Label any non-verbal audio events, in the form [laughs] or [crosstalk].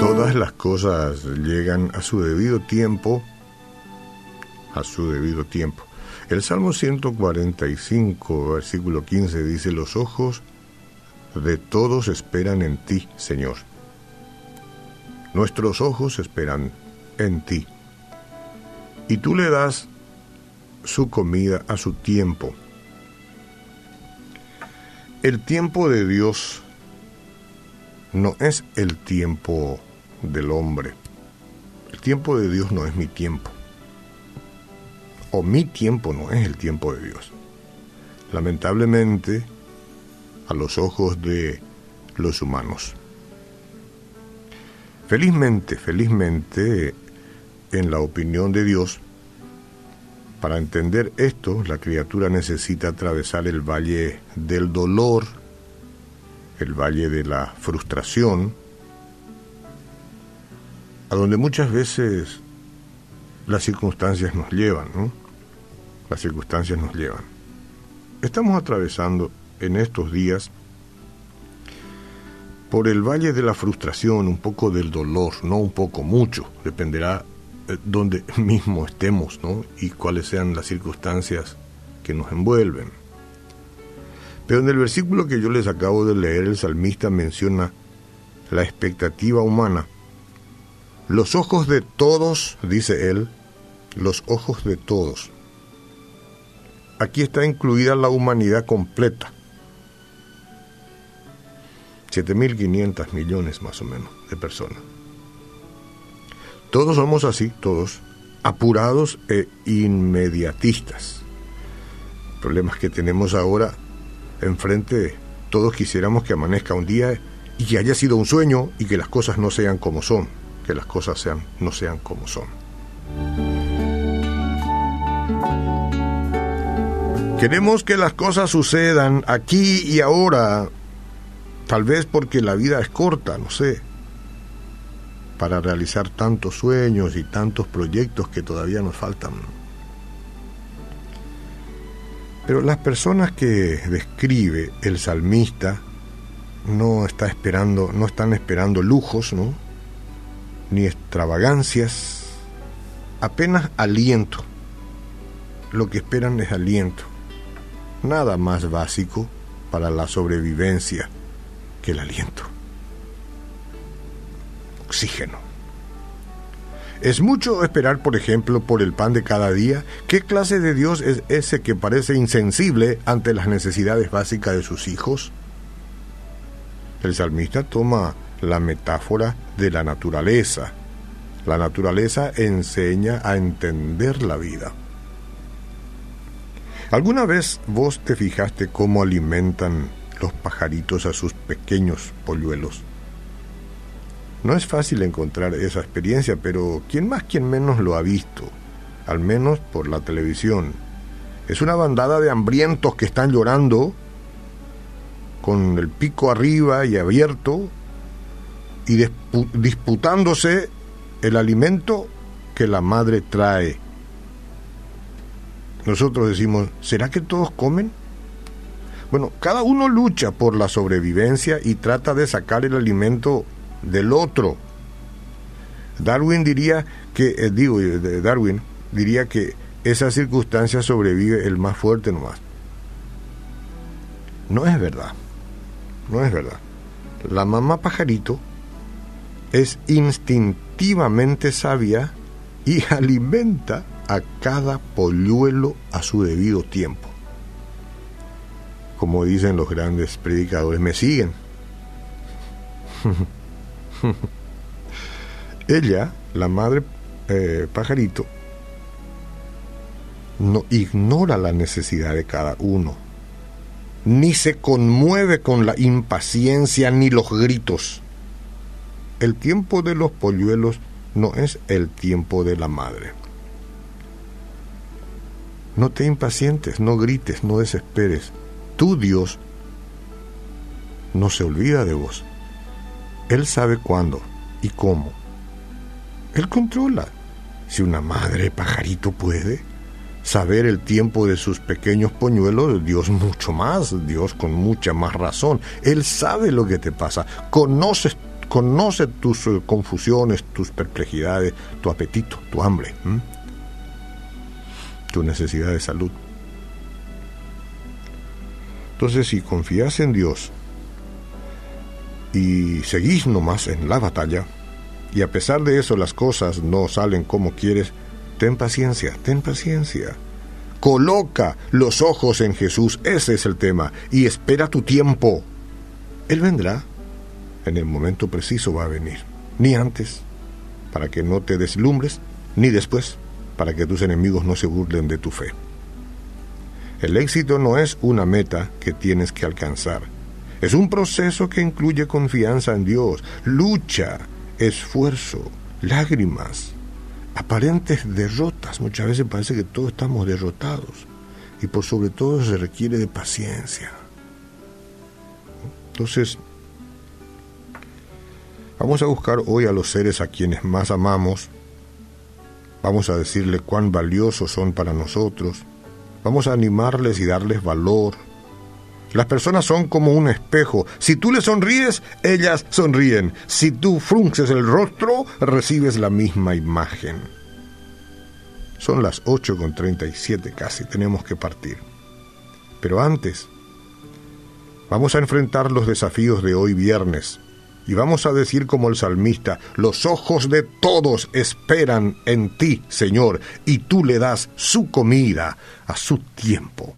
Todas las cosas llegan a su debido tiempo, a su debido tiempo. El Salmo 145, versículo 15 dice, los ojos de todos esperan en ti, Señor. Nuestros ojos esperan en ti. Y tú le das su comida a su tiempo. El tiempo de Dios no es el tiempo del hombre. El tiempo de Dios no es mi tiempo. O mi tiempo no es el tiempo de Dios. Lamentablemente, a los ojos de los humanos. Felizmente, felizmente, en la opinión de Dios, para entender esto, la criatura necesita atravesar el valle del dolor, el valle de la frustración, a donde muchas veces las circunstancias nos llevan, ¿no? Las circunstancias nos llevan. Estamos atravesando en estos días por el valle de la frustración, un poco del dolor, no un poco, mucho, dependerá donde [laughs] mismo estemos, ¿no? Y cuáles sean las circunstancias que nos envuelven. Pero en el versículo que yo les acabo de leer, el salmista menciona la expectativa humana. Los ojos de todos, dice él, los ojos de todos. Aquí está incluida la humanidad completa. 7.500 millones más o menos de personas. Todos somos así, todos, apurados e inmediatistas. Problemas que tenemos ahora enfrente, todos quisiéramos que amanezca un día y que haya sido un sueño y que las cosas no sean como son, que las cosas sean, no sean como son. Queremos que las cosas sucedan aquí y ahora, tal vez porque la vida es corta, no sé, para realizar tantos sueños y tantos proyectos que todavía nos faltan. Pero las personas que describe el salmista no está esperando, no están esperando lujos, ¿no? ni extravagancias, apenas aliento. Lo que esperan es aliento. Nada más básico para la sobrevivencia que el aliento ¿Es mucho esperar, por ejemplo, por el pan de cada día? ¿Qué clase de Dios es ese que parece insensible ante las necesidades básicas de sus hijos? El salmista toma la metáfora de la naturaleza. La naturaleza enseña a entender la vida. ¿Alguna vez vos te fijaste cómo alimentan los pajaritos a sus pequeños polluelos? No es fácil encontrar esa experiencia, pero quien más, quien menos lo ha visto, al menos por la televisión. Es una bandada de hambrientos que están llorando con el pico arriba y abierto y disputándose el alimento que la madre trae. Nosotros decimos, ¿será que todos comen? Bueno, cada uno lucha por la sobrevivencia y trata de sacar el alimento del otro. Darwin diría que, eh, digo, eh, Darwin diría que esa circunstancia sobrevive el más fuerte nomás. No es verdad, no es verdad. La mamá pajarito es instintivamente sabia y [laughs] alimenta a cada polluelo a su debido tiempo. Como dicen los grandes predicadores, me siguen. [laughs] [laughs] Ella, la madre eh, pajarito, no ignora la necesidad de cada uno, ni se conmueve con la impaciencia ni los gritos. El tiempo de los polluelos no es el tiempo de la madre. No te impacientes, no grites, no desesperes. Tu Dios no se olvida de vos. Él sabe cuándo y cómo. Él controla. Si una madre pajarito puede, saber el tiempo de sus pequeños poñuelos, Dios mucho más, Dios con mucha más razón. Él sabe lo que te pasa, conoce, conoce tus eh, confusiones, tus perplejidades, tu apetito, tu hambre, tu necesidad de salud. Entonces, si confías en Dios y seguís nomás en la batalla, y a pesar de eso las cosas no salen como quieres, ten paciencia, ten paciencia. Coloca los ojos en Jesús, ese es el tema, y espera tu tiempo. Él vendrá, en el momento preciso va a venir, ni antes, para que no te deslumbres, ni después, para que tus enemigos no se burlen de tu fe. El éxito no es una meta que tienes que alcanzar, es un proceso que incluye confianza en Dios, lucha, esfuerzo, lágrimas, aparentes derrotas. Muchas veces parece que todos estamos derrotados y por sobre todo se requiere de paciencia. Entonces, vamos a buscar hoy a los seres a quienes más amamos, vamos a decirle cuán valiosos son para nosotros, vamos a animarles y darles valor, las personas son como un espejo. Si tú le sonríes, ellas sonríen. Si tú frunces el rostro, recibes la misma imagen. Son las 8.37 casi, tenemos que partir. Pero antes, vamos a enfrentar los desafíos de hoy viernes. Y vamos a decir como el salmista, los ojos de todos esperan en ti, Señor, y tú le das su comida a su tiempo.